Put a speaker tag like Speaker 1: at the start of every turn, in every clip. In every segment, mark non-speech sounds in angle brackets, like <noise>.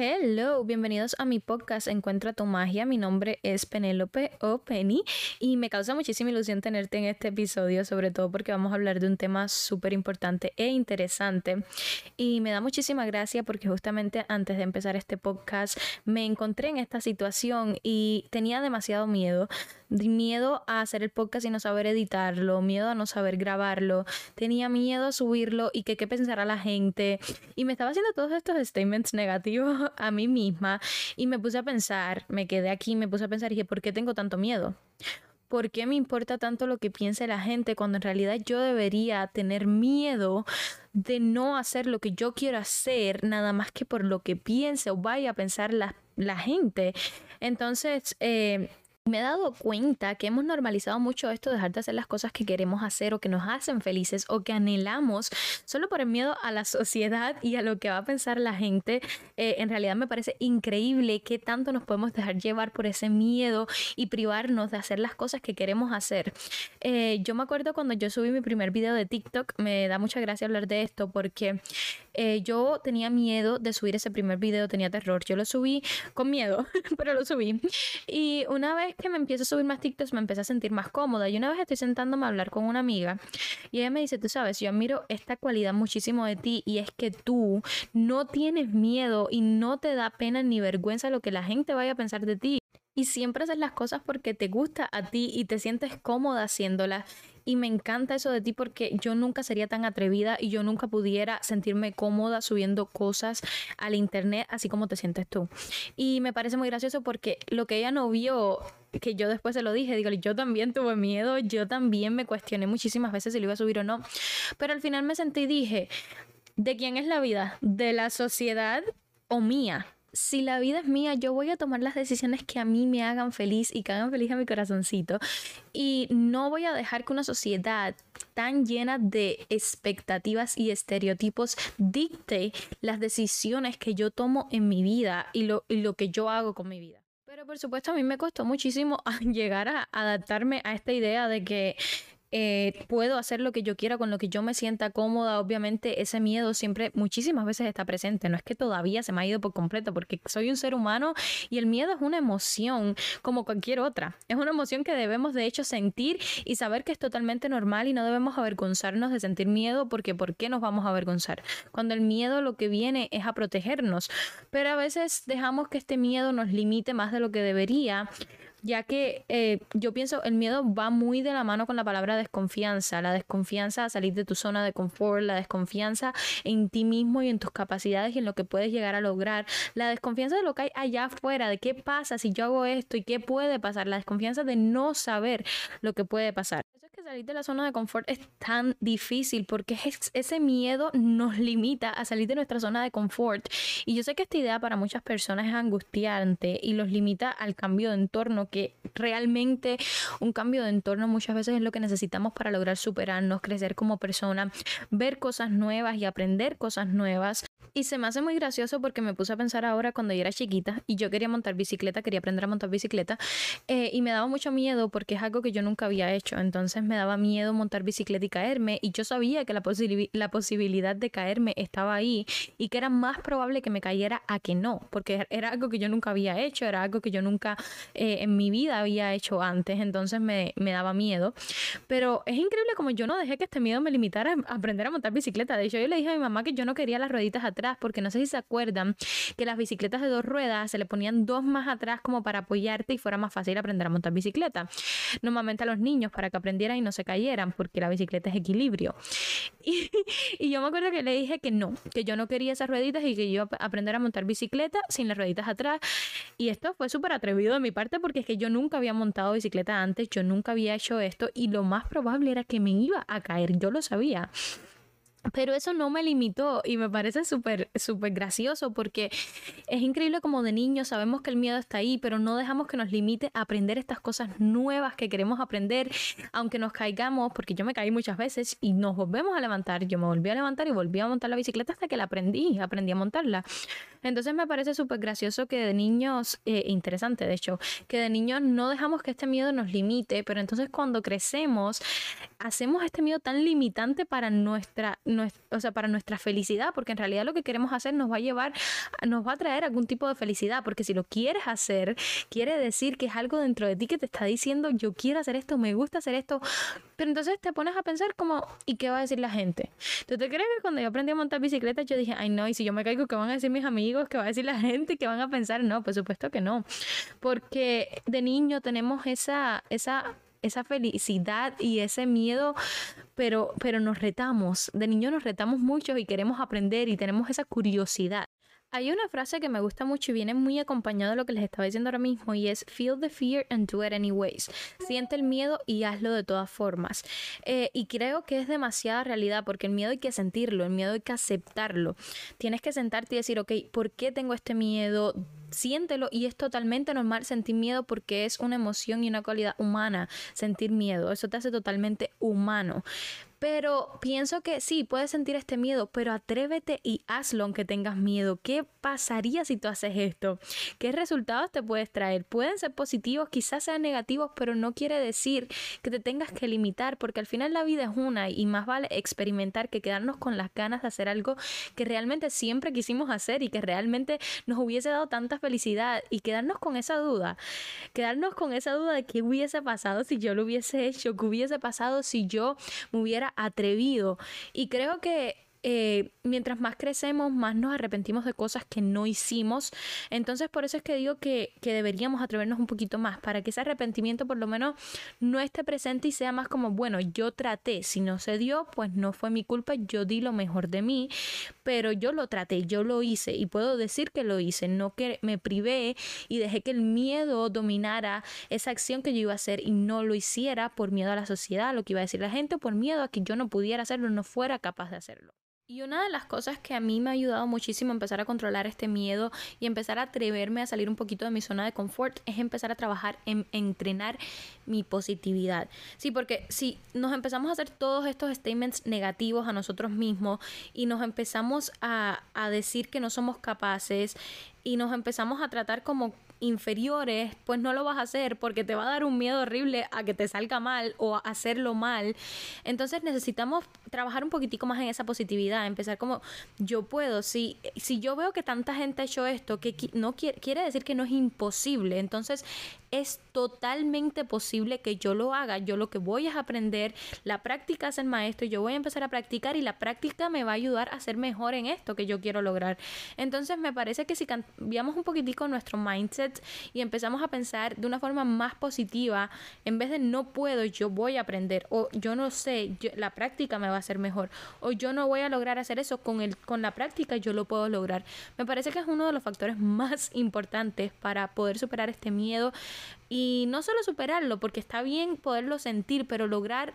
Speaker 1: Hello, bienvenidos a mi podcast Encuentra tu magia. Mi nombre es Penélope o Penny y me causa muchísima ilusión tenerte en este episodio, sobre todo porque vamos a hablar de un tema súper importante e interesante. Y me da muchísima gracia porque justamente antes de empezar este podcast me encontré en esta situación y tenía demasiado miedo. Miedo a hacer el podcast y no saber editarlo, miedo a no saber grabarlo, tenía miedo a subirlo y que qué pensará la gente. Y me estaba haciendo todos estos statements negativos a mí misma y me puse a pensar, me quedé aquí, me puse a pensar y dije, ¿por qué tengo tanto miedo? ¿Por qué me importa tanto lo que piense la gente cuando en realidad yo debería tener miedo de no hacer lo que yo quiero hacer nada más que por lo que piense o vaya a pensar la, la gente? Entonces, eh, me he dado cuenta que hemos normalizado mucho esto de dejar de hacer las cosas que queremos hacer o que nos hacen felices o que anhelamos solo por el miedo a la <laughs> sociedad y a lo que va a pensar la gente. Eh, en realidad me parece increíble que tanto nos podemos dejar llevar por ese miedo y privarnos de hacer las cosas que queremos hacer. Eh, yo me acuerdo cuando yo subí mi primer video de TikTok, me da mucha gracia hablar de esto porque eh, yo tenía miedo de subir ese primer video, tenía terror. Yo lo subí con miedo, <laughs> pero lo subí. Y una vez que me empiezo a subir más TikToks me empecé a sentir más cómoda. Y una vez estoy sentándome a hablar con una amiga y ella me dice, tú sabes, yo admiro esta cualidad muchísimo de ti y es que tú no tienes miedo y no te da pena ni vergüenza lo que la gente vaya a pensar de ti. Y siempre haces las cosas porque te gusta a ti y te sientes cómoda haciéndolas. Y me encanta eso de ti porque yo nunca sería tan atrevida y yo nunca pudiera sentirme cómoda subiendo cosas al internet así como te sientes tú. Y me parece muy gracioso porque lo que ella no vio que yo después se lo dije, digo, yo también tuve miedo, yo también me cuestioné muchísimas veces si lo iba a subir o no, pero al final me sentí y dije, ¿de quién es la vida? ¿De la sociedad o mía? Si la vida es mía, yo voy a tomar las decisiones que a mí me hagan feliz y que hagan feliz a mi corazoncito. Y no voy a dejar que una sociedad tan llena de expectativas y estereotipos dicte las decisiones que yo tomo en mi vida y lo, y lo que yo hago con mi vida. Pero por supuesto a mí me costó muchísimo <laughs> llegar a adaptarme a esta idea de que eh, puedo hacer lo que yo quiera con lo que yo me sienta cómoda. Obviamente ese miedo siempre muchísimas veces está presente. No es que todavía se me ha ido por completo porque soy un ser humano y el miedo es una emoción como cualquier otra. Es una emoción que debemos de hecho sentir y saber que es totalmente normal y no debemos avergonzarnos de sentir miedo porque ¿por qué nos vamos a avergonzar? Cuando el miedo lo que viene es a protegernos. Pero a veces dejamos que este miedo nos limite más de lo que debería ya que eh, yo pienso el miedo va muy de la mano con la palabra desconfianza, la desconfianza a salir de tu zona de confort, la desconfianza en ti mismo y en tus capacidades y en lo que puedes llegar a lograr, la desconfianza de lo que hay allá afuera, de qué pasa si yo hago esto y qué puede pasar, la desconfianza de no saber lo que puede pasar. Salir de la zona de confort es tan difícil porque ese miedo nos limita a salir de nuestra zona de confort y yo sé que esta idea para muchas personas es angustiante y los limita al cambio de entorno que realmente un cambio de entorno muchas veces es lo que necesitamos para lograr superarnos, crecer como persona, ver cosas nuevas y aprender cosas nuevas. Y se me hace muy gracioso porque me puse a pensar ahora cuando yo era chiquita y yo quería montar bicicleta, quería aprender a montar bicicleta eh, y me daba mucho miedo porque es algo que yo nunca había hecho. Entonces me daba miedo montar bicicleta y caerme y yo sabía que la, la posibilidad de caerme estaba ahí y que era más probable que me cayera a que no, porque era algo que yo nunca había hecho, era algo que yo nunca eh, en mi vida había hecho antes, entonces me, me daba miedo. Pero es increíble como yo no dejé que este miedo me limitara a aprender a montar bicicleta. De hecho, yo le dije a mi mamá que yo no quería las rueditas atrás porque no sé si se acuerdan que las bicicletas de dos ruedas se le ponían dos más atrás como para apoyarte y fuera más fácil aprender a montar bicicleta. Normalmente a los niños para que aprendieran y no se cayeran porque la bicicleta es equilibrio. <laughs> Y, yo me acuerdo que le dije que no, que yo no quería esas rueditas y que yo aprender a montar bicicleta sin las rueditas atrás. Y esto fue súper atrevido de mi parte porque es que yo nunca había montado bicicleta antes, yo nunca había hecho esto y lo más probable era que me iba a caer, yo lo sabía. Pero eso no me limitó y me parece súper, súper gracioso porque es increíble como de niños sabemos que el miedo está ahí, pero no dejamos que nos limite a aprender estas cosas nuevas que queremos aprender, aunque nos caigamos, porque yo me caí muchas veces y nos volvemos a levantar. Yo me volví a levantar y volví a montar la bicicleta hasta que la aprendí, aprendí a montarla. Entonces me parece súper gracioso que de niños, eh, interesante de hecho, que de niños no dejamos que este miedo nos limite, pero entonces cuando crecemos hacemos este miedo tan limitante para nuestra, o sea, para nuestra felicidad, porque en realidad lo que queremos hacer nos va a llevar, nos va a traer algún tipo de felicidad, porque si lo quieres hacer, quiere decir que es algo dentro de ti que te está diciendo, yo quiero hacer esto, me gusta hacer esto, pero entonces te pones a pensar como, ¿y qué va a decir la gente? ¿Tú te crees que cuando yo aprendí a montar bicicleta yo dije, ay no, y si yo me caigo, ¿qué van a decir mis amigos? ¿Qué va a decir la gente? ¿Qué van a pensar? No, por supuesto que no, porque de niño tenemos esa, esa esa felicidad y ese miedo, pero, pero nos retamos. De niño nos retamos mucho y queremos aprender y tenemos esa curiosidad. Hay una frase que me gusta mucho y viene muy acompañado de lo que les estaba diciendo ahora mismo y es feel the fear and do it anyways. Siente el miedo y hazlo de todas formas. Eh, y creo que es demasiada realidad porque el miedo hay que sentirlo, el miedo hay que aceptarlo. Tienes que sentarte y decir, ok, ¿por qué tengo este miedo? Siéntelo y es totalmente normal sentir miedo porque es una emoción y una cualidad humana sentir miedo. Eso te hace totalmente humano. Pero pienso que sí, puedes sentir este miedo, pero atrévete y hazlo aunque tengas miedo. ¿Qué pasaría si tú haces esto? ¿Qué resultados te puedes traer? Pueden ser positivos, quizás sean negativos, pero no quiere decir que te tengas que limitar, porque al final la vida es una y más vale experimentar que quedarnos con las ganas de hacer algo que realmente siempre quisimos hacer y que realmente nos hubiese dado tanta felicidad y quedarnos con esa duda. Quedarnos con esa duda de qué hubiese pasado si yo lo hubiese hecho, qué hubiese pasado si yo me hubiera atrevido. Y creo que eh, mientras más crecemos, más nos arrepentimos de cosas que no hicimos. Entonces, por eso es que digo que, que, deberíamos atrevernos un poquito más, para que ese arrepentimiento por lo menos no esté presente y sea más como, bueno, yo traté, si no se dio, pues no fue mi culpa, yo di lo mejor de mí, pero yo lo traté, yo lo hice y puedo decir que lo hice, no que me privé y dejé que el miedo dominara esa acción que yo iba a hacer y no lo hiciera por miedo a la sociedad, lo que iba a decir la gente, por miedo a que yo no pudiera hacerlo, no fuera capaz de hacerlo. Y una de las cosas que a mí me ha ayudado muchísimo a empezar a controlar este miedo y empezar a atreverme a salir un poquito de mi zona de confort es empezar a trabajar en, entrenar mi positividad. Sí, porque si nos empezamos a hacer todos estos statements negativos a nosotros mismos y nos empezamos a, a decir que no somos capaces y nos empezamos a tratar como inferiores, pues no lo vas a hacer porque te va a dar un miedo horrible a que te salga mal o a hacerlo mal. Entonces necesitamos trabajar un poquitico más en esa positividad, empezar como yo puedo, si, si yo veo que tanta gente ha hecho esto, que no quiere, quiere decir que no es imposible, entonces es totalmente posible que yo lo haga. Yo lo que voy es aprender, la práctica es el maestro, yo voy a empezar a practicar y la práctica me va a ayudar a ser mejor en esto que yo quiero lograr. Entonces me parece que si cambiamos un poquitico nuestro mindset y empezamos a pensar de una forma más positiva, en vez de no puedo, yo voy a aprender o yo no sé, la práctica me va a hacer mejor o yo no voy a lograr hacer eso con el con la práctica yo lo puedo lograr. Me parece que es uno de los factores <laughs> más importantes para poder superar este miedo y no solo superarlo, porque está bien poderlo sentir, pero lograr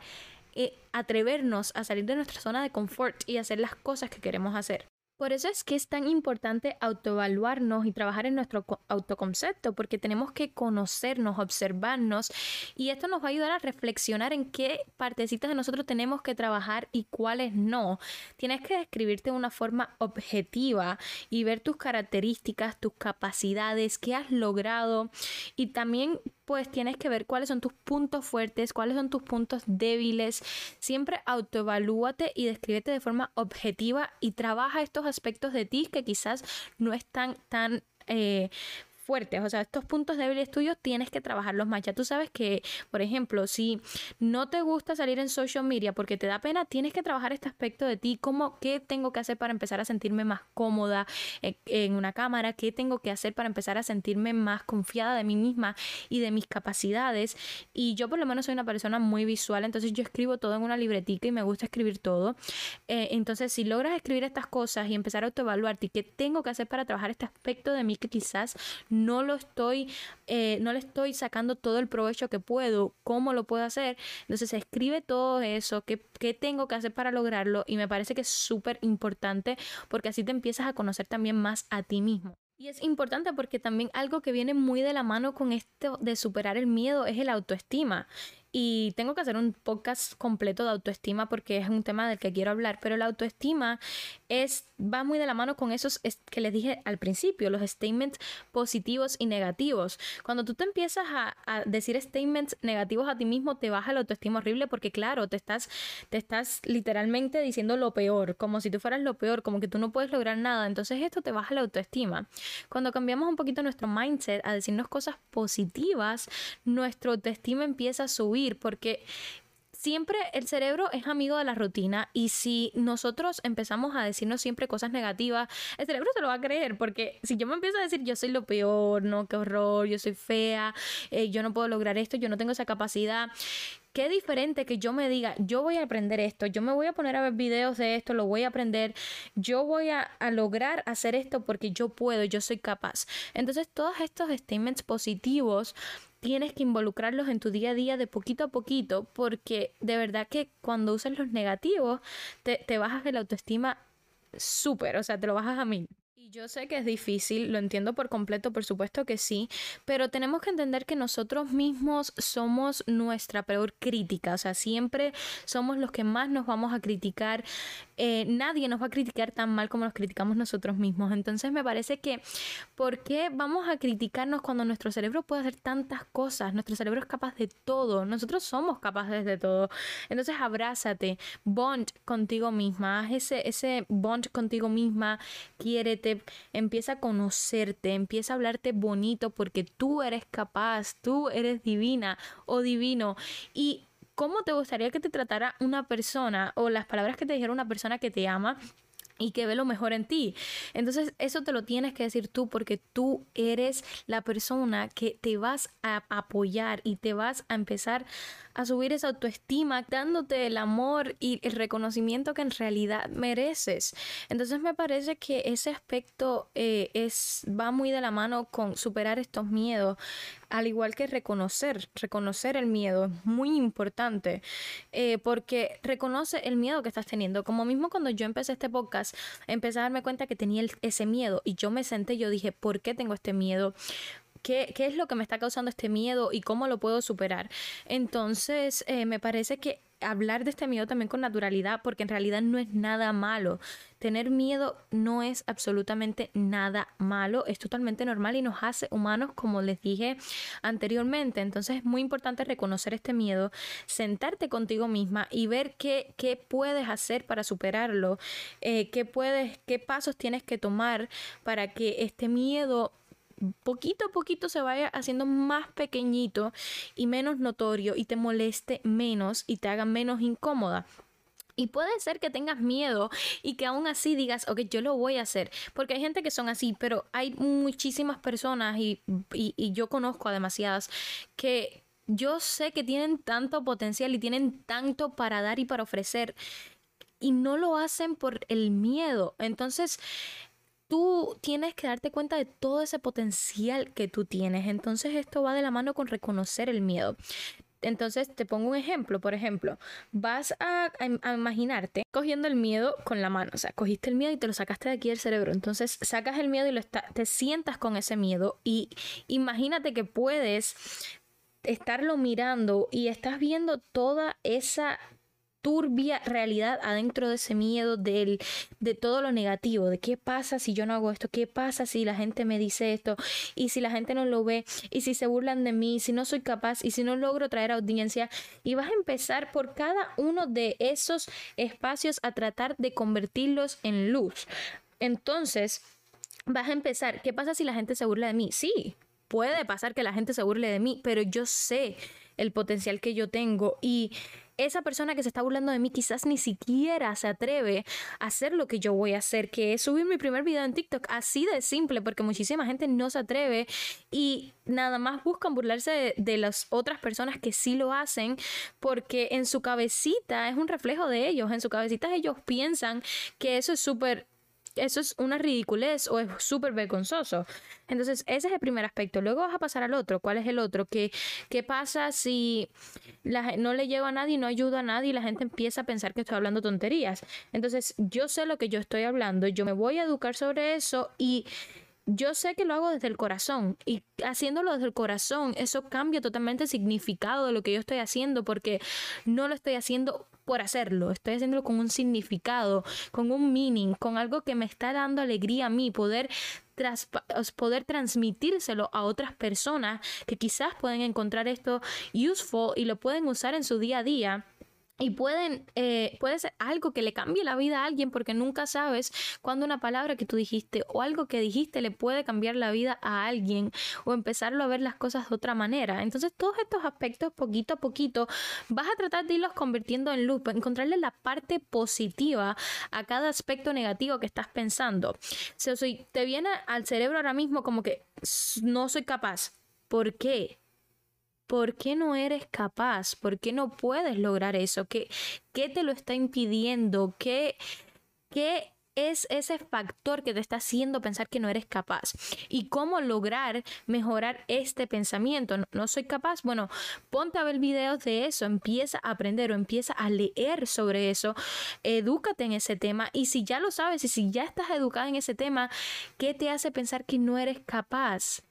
Speaker 1: eh, atrevernos a salir de nuestra zona de confort y hacer las cosas que queremos hacer. Por eso es que es tan importante autoevaluarnos y trabajar en nuestro autoconcepto, porque tenemos que conocernos, observarnos y esto nos va a ayudar a reflexionar en qué partecitas de nosotros tenemos que trabajar y cuáles no. Tienes que describirte de una forma objetiva y ver tus características, tus capacidades, qué has logrado y también pues tienes que ver cuáles son tus puntos fuertes, cuáles son tus puntos débiles. Siempre autoevalúate y descríbete de forma objetiva y trabaja estos aspectos de ti que quizás no están tan eh, fuertes, o sea, estos puntos débiles tuyos tienes que trabajarlos más. Ya tú sabes que, por ejemplo, si no te gusta salir en social media porque te da pena, tienes que trabajar este aspecto de ti, como qué tengo que hacer para empezar a sentirme más cómoda en, una cámara, qué tengo que hacer para empezar a sentirme más confiada de mí misma y de mis capacidades. Y yo por lo menos soy una persona muy visual, entonces yo escribo todo en una libretica y me gusta escribir todo. Eh, entonces, si logras escribir estas cosas y empezar a autoevaluarte qué tengo que hacer para trabajar este aspecto de mí que quizás no lo estoy, eh, no le estoy sacando todo el provecho que puedo, cómo lo puedo hacer. Entonces escribe todo eso, qué, qué tengo que hacer para lograrlo y me parece que es súper importante porque así te empiezas a conocer también más a ti mismo. Y es importante porque también algo que viene muy de la mano con esto de superar el miedo es el autoestima. Y tengo que hacer un podcast completo de autoestima porque es un tema del que quiero hablar, pero la autoestima es va muy de la mano con esos que les dije al principio, los statements positivos y negativos. Cuando tú te empiezas a, a decir statements negativos a ti mismo, te baja la autoestima horrible porque claro, te estás te estás literalmente diciendo lo peor, como si tú fueras lo peor, como que tú no puedes lograr nada, entonces esto te baja la autoestima. Cuando cambiamos un poquito nuestro mindset a decirnos cosas positivas, nuestra autoestima empieza a subir porque siempre el cerebro es amigo de la rutina y si nosotros empezamos a decirnos siempre cosas negativas, el cerebro se lo va a creer porque si yo me empiezo a decir yo soy lo peor, no, qué horror, yo soy fea, eh, yo no puedo lograr esto, yo no tengo esa capacidad, qué diferente que yo me diga, yo voy a aprender esto, yo me voy a poner a ver videos de esto, lo voy a aprender, yo voy a, lograr hacer esto porque yo puedo, yo soy capaz. Entonces todos estos statements positivos tienes que involucrarlos en tu día a día de poquito a poquito porque de verdad que cuando usas los negativos te, te bajas la autoestima súper, o sea, te lo bajas a mí. Yo sé que es difícil, lo entiendo por completo, por supuesto que sí, pero tenemos que entender que nosotros mismos somos nuestra peor crítica, o sea, siempre somos los que más nos vamos a criticar. Eh, nadie nos va a criticar tan mal como nos criticamos nosotros mismos. Entonces me parece que, ¿por qué vamos a criticarnos cuando nuestro cerebro puede hacer tantas cosas? Nuestro cerebro es capaz de todo, nosotros somos capaces de todo. Entonces abrázate, bond contigo misma, haz ese, ese bond contigo misma, quiérete empieza a conocerte, empieza a hablarte bonito porque tú eres capaz, tú eres divina o divino. Y cómo te gustaría que te tratara una persona o las palabras que te dijera una persona que te ama y que ve lo mejor en ti. Entonces eso te lo tienes que decir tú porque tú eres la persona que te vas a apoyar y te vas a empezar a subir esa autoestima dándote el amor y el reconocimiento que en realidad mereces. Entonces me parece que ese aspecto eh, es, va muy de la mano con superar estos miedos, al igual que reconocer, reconocer el miedo es muy importante eh, porque reconoce el miedo que estás teniendo. Como mismo cuando yo empecé este podcast, empecé a darme cuenta que tenía ese miedo y yo me senté, yo dije, ¿por qué tengo este miedo? ¿Qué, es lo que me está causando este miedo y cómo lo puedo superar? Entonces, eh, me parece que hablar de este miedo también con naturalidad, porque en realidad no es nada malo. Tener miedo no es absolutamente nada malo, es totalmente normal y nos hace humanos, como les dije anteriormente. Entonces es muy importante reconocer este miedo, sentarte contigo misma y ver qué, qué puedes hacer para superarlo, eh, qué, puedes, qué pasos tienes que tomar para que este miedo poquito a poquito se vaya haciendo más pequeñito y menos notorio y te moleste menos y te haga menos incómoda. Y puede ser que tengas miedo y que aún así digas, ok, yo lo voy a hacer. Porque hay gente que son así, pero hay muchísimas personas y, y yo conozco a demasiadas que yo sé que tienen tanto potencial y tienen tanto para dar y para ofrecer y no lo hacen por el miedo. Entonces, tú tienes que darte cuenta de todo ese potencial que tú tienes. Entonces esto va de la mano con reconocer el miedo. Entonces te pongo un ejemplo, por ejemplo, vas a, imaginarte cogiendo el miedo con la mano, o sea, cogiste el miedo y te lo sacaste de aquí del cerebro, entonces sacas el miedo y lo te sientas con ese miedo y imagínate que puedes estarlo mirando y estás viendo toda esa turbia realidad adentro de ese miedo del, de todo lo negativo, de qué pasa si yo no hago esto, qué pasa si la gente me dice esto, y si la gente no lo ve, y si se burlan de mí, si no soy capaz, y si no logro traer audiencia, y vas a empezar por cada uno de esos espacios a tratar de convertirlos en luz. Entonces, vas a empezar, ¿qué pasa si la gente se burla de mí? Sí, puede pasar que la gente se burle de mí, pero yo sé el potencial que yo tengo y esa persona que se está burlando de mí quizás ni siquiera se atreve a hacer lo que yo voy a hacer, que es subir mi primer video en TikTok, así de simple, porque muchísima gente no se atreve y nada más buscan burlarse de, las otras personas que sí lo hacen, porque en su cabecita es un reflejo de ellos, en su cabecita ellos piensan que eso es súper eso es una ridiculez o es súper vergonzoso. Entonces, ese es el primer aspecto. Luego vas a pasar al otro. ¿Cuál es el otro? ¿Qué, qué pasa si la, no le llevo a nadie, no ayuda a nadie y la gente empieza a pensar que estoy hablando tonterías? Entonces, yo sé lo que yo estoy hablando, yo me voy a educar sobre eso y yo sé que lo hago desde el corazón y haciéndolo desde el corazón, eso cambia totalmente el significado de lo que yo estoy haciendo porque no lo estoy haciendo por hacerlo, estoy haciéndolo con un significado, con un meaning, con algo que me está dando alegría a mí, poder, poder transmitírselo a otras personas que quizás pueden encontrar esto useful y lo pueden usar en su día a día y pueden, eh, puede ser algo que le cambie la vida a alguien porque nunca sabes cuándo una palabra que tú dijiste o algo que dijiste le puede cambiar la vida a alguien o empezarlo a ver las cosas de otra manera. Entonces todos estos aspectos poquito a poquito vas a tratar de irlos convirtiendo en luz, encontrarle la parte positiva a cada aspecto negativo que estás pensando. Si te viene al cerebro ahora mismo como que no soy capaz. ¿Por qué? ¿Por qué no eres capaz? ¿Por qué no puedes lograr eso? ¿Qué, qué te lo está impidiendo? ¿Qué, ¿Qué es ese factor que te está haciendo pensar que no eres capaz. ¿Y cómo lograr mejorar este pensamiento? No, soy capaz. Bueno, ponte a ver videos de eso, empieza a aprender o empieza a leer sobre eso, edúcate en ese tema y si ya lo sabes y si ya estás educada en ese tema, ¿qué te hace pensar que no eres capaz?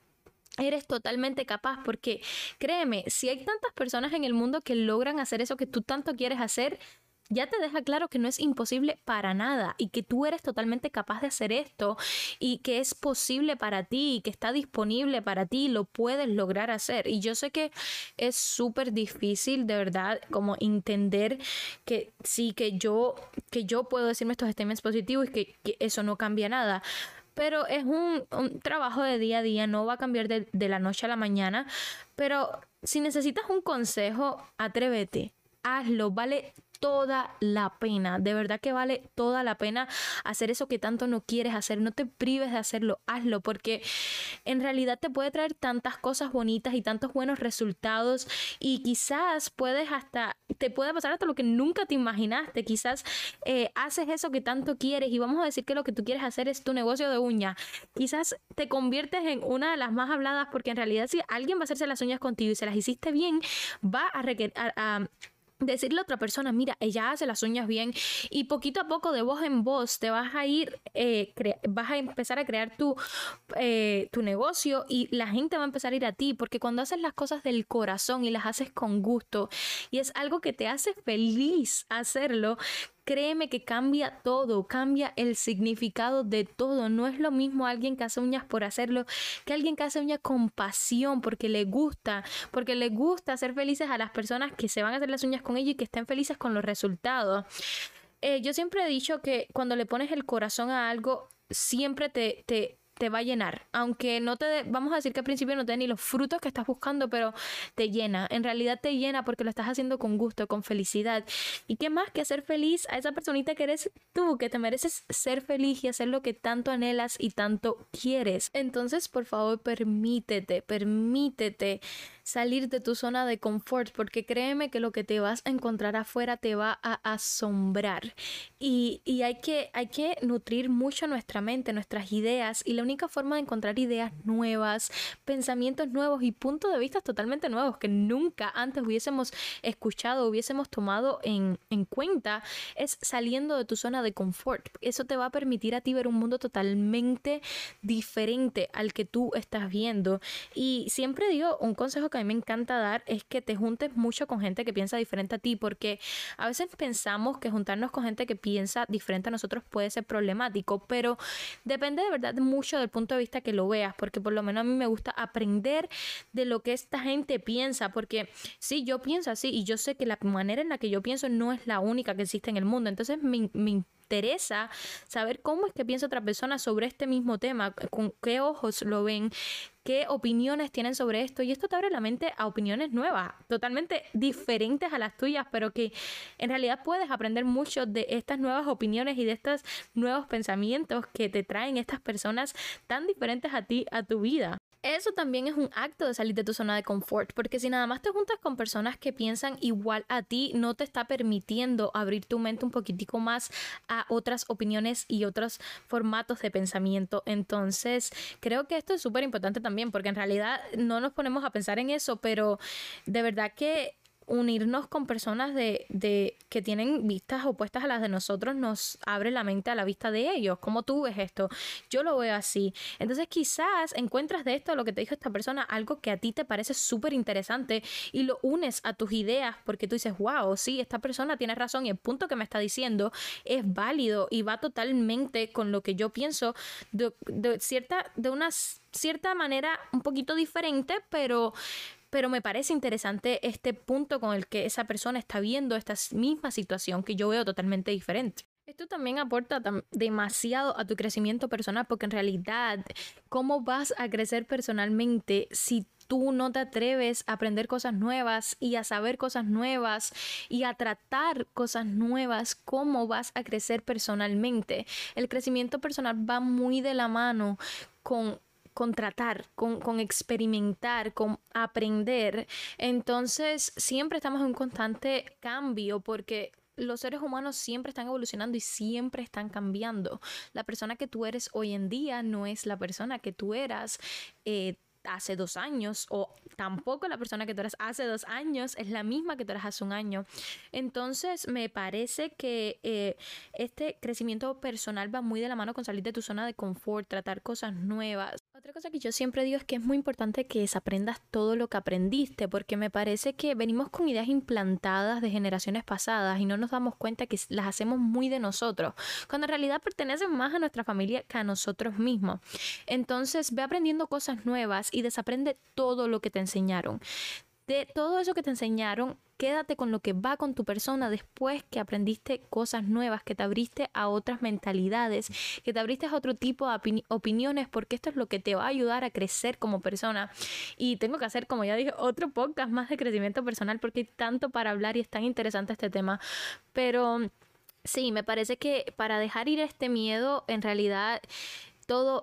Speaker 1: Eres totalmente capaz porque créeme, si hay tantas personas en el mundo que logran hacer eso que tú tanto quieres hacer, ya te deja claro que no es imposible para nada y que tú eres totalmente capaz de hacer esto y que es posible para ti y que está disponible para ti, lo puedes lograr hacer. Y yo sé que es súper difícil, de verdad, como entender que sí, que yo, que yo puedo decirme estos statements positivos y que, que eso no cambia nada pero es un, trabajo de día a día, no va a cambiar de, de la noche a la mañana, pero si necesitas un consejo, atrévete, hazlo, vale toda la pena, de verdad que vale toda la pena hacer eso que tanto no quieres hacer, no te prives de hacerlo, hazlo, porque en realidad te puede traer tantas cosas bonitas y tantos buenos resultados y quizás puedes hasta, te puede pasar hasta lo que nunca te imaginaste, quizás eh, haces eso que tanto quieres y vamos a decir que lo que tú quieres hacer es tu negocio de uñas, quizás te conviertes en una de las más habladas porque en realidad si alguien va a hacerse las uñas contigo y se las hiciste bien, va a, requerir, a, decirle a otra persona, mira, ella hace las uñas bien y poquito a poco de voz en voz te vas a ir, eh, vas a empezar a crear tu, eh, tu negocio y la gente va a empezar a ir a ti porque cuando haces las cosas del corazón y las haces con gusto y es algo que te hace feliz hacerlo, Créeme que cambia todo, cambia el significado de todo. No es lo mismo alguien que hace uñas por hacerlo que alguien que hace uñas con pasión, porque le gusta, porque le gusta hacer felices a las personas que se van a hacer las uñas con ellos y que estén felices con los resultados. Eh, yo siempre he dicho que cuando le pones el corazón a algo, siempre te, te, te va a llenar. Aunque no te, vamos a decir que al principio no te dé ni los frutos que estás buscando, pero te llena. En realidad te llena porque lo estás haciendo con gusto, con felicidad. ¿Y qué más que hacer feliz a esa personita que eres tú, que te mereces ser feliz y hacer lo que tanto anhelas y tanto quieres? Entonces, por favor, permítete, permítete salir de tu zona de confort, porque créeme que lo que te vas a encontrar afuera te va a asombrar. Y, y hay, que, hay que nutrir mucho nuestra mente, nuestras ideas, y la única forma de encontrar ideas nuevas, pensamientos nuevos y puntos de vista totalmente nuevos que nunca antes hubiésemos escuchado, hubiésemos tomado en, en cuenta, es saliendo de tu zona de confort. Eso te va a permitir a ti ver un mundo totalmente diferente al que tú estás viendo. Y siempre digo un consejo que a mí me encanta dar es que te juntes mucho con gente que piensa diferente a ti, porque a veces pensamos que juntarnos con gente que piensa diferente a nosotros puede ser problemático, pero depende de verdad mucho del punto de vista que lo veas, porque por lo menos a mí me gusta aprender de lo que esta gente piensa, porque sí, yo pienso así y yo sé que la manera en la que yo pienso no es la única que existe en el mundo, entonces me, me interesa saber cómo es que piensa otra persona sobre este mismo tema, con qué ojos lo ven, qué opiniones tienen sobre esto. Y esto te abre la mente a opiniones nuevas, totalmente diferentes a las tuyas, pero que en realidad puedes aprender mucho de estas nuevas opiniones y de estos nuevos pensamientos que te traen estas personas tan diferentes a ti, a tu vida eso también es un acto de salir de tu zona de confort, porque si nada más te juntas con personas que piensan igual a ti, no te está permitiendo abrir tu mente un poquitico más a otras opiniones y otros formatos de pensamiento. Entonces, creo que esto es súper importante también, porque en realidad no nos ponemos a pensar en eso, pero de verdad que unirnos con personas de, de, que tienen vistas opuestas a las de nosotros nos abre la mente a la vista de ellos. ¿Cómo tú ves esto? Yo lo veo así. Entonces quizás encuentras de esto, lo que te dijo esta persona, algo que a ti te parece súper interesante y lo unes a tus ideas porque tú dices, wow, sí, esta persona tiene razón y el punto que me está diciendo es válido y va totalmente con lo que yo pienso de, de cierta, de una cierta manera un poquito diferente, pero pero me parece interesante este punto con el que esa persona está viendo esta misma situación que yo veo totalmente diferente. Esto también aporta demasiado a tu crecimiento personal porque en realidad, ¿cómo vas a crecer personalmente si tú no te atreves a aprender cosas nuevas y a saber cosas nuevas y a tratar cosas nuevas, ¿cómo vas a crecer personalmente? El crecimiento personal va muy de la mano con con tratar, con, con, experimentar, con aprender. Entonces, siempre estamos en un constante cambio porque los seres humanos siempre están evolucionando y siempre están cambiando. La persona que tú eres hoy en día no es la persona que tú eras. Eh, hace dos años o tampoco la persona que tú eras hace dos años es la misma que tú eras hace un año. Entonces me parece que eh, este crecimiento personal va muy de la mano con salir de tu zona de confort, tratar cosas nuevas. Otra cosa que yo siempre digo es que es muy importante que desaprendas todo lo que aprendiste porque me parece que venimos con ideas implantadas de generaciones pasadas y no nos damos cuenta que las hacemos muy de nosotros, cuando en realidad pertenecen más a nuestra familia que a nosotros mismos. Entonces ve aprendiendo cosas nuevas y desaprende todo lo que te enseñaron. De todo eso que te enseñaron, quédate con lo que va con tu persona después que aprendiste cosas nuevas, que te abriste a otras mentalidades, que te abriste a otro tipo de opiniones, porque esto es lo que te va a ayudar a crecer como persona. Y tengo que hacer, como ya dije, otro podcast más de crecimiento personal, porque hay tanto para hablar y es tan interesante este tema. Pero sí, me parece que para dejar ir este miedo, en realidad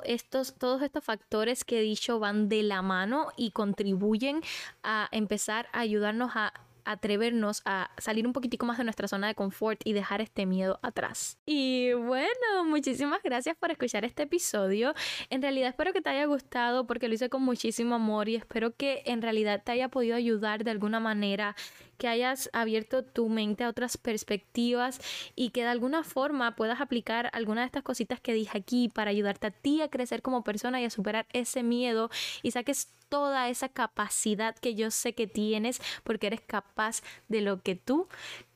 Speaker 1: estos, todos estos factores que he dicho van de la mano y contribuyen a empezar a ayudarnos a atrevernos a salir un poquitico más de nuestra zona de confort y dejar este miedo atrás. Y bueno, muchísimas gracias por escuchar este episodio. En realidad espero que te haya gustado porque lo hice con muchísimo amor y espero que en realidad te haya podido ayudar de alguna manera que hayas abierto tu mente a otras perspectivas y que de alguna forma puedas aplicar alguna de estas cositas que dije aquí para ayudarte a ti a crecer como persona y a superar ese miedo y saques toda esa capacidad que yo sé que tienes porque eres capaz de lo que tú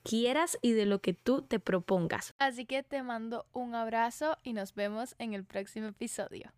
Speaker 1: quieras y de lo que tú te propongas. Así que te mando un abrazo y nos vemos en el próximo episodio.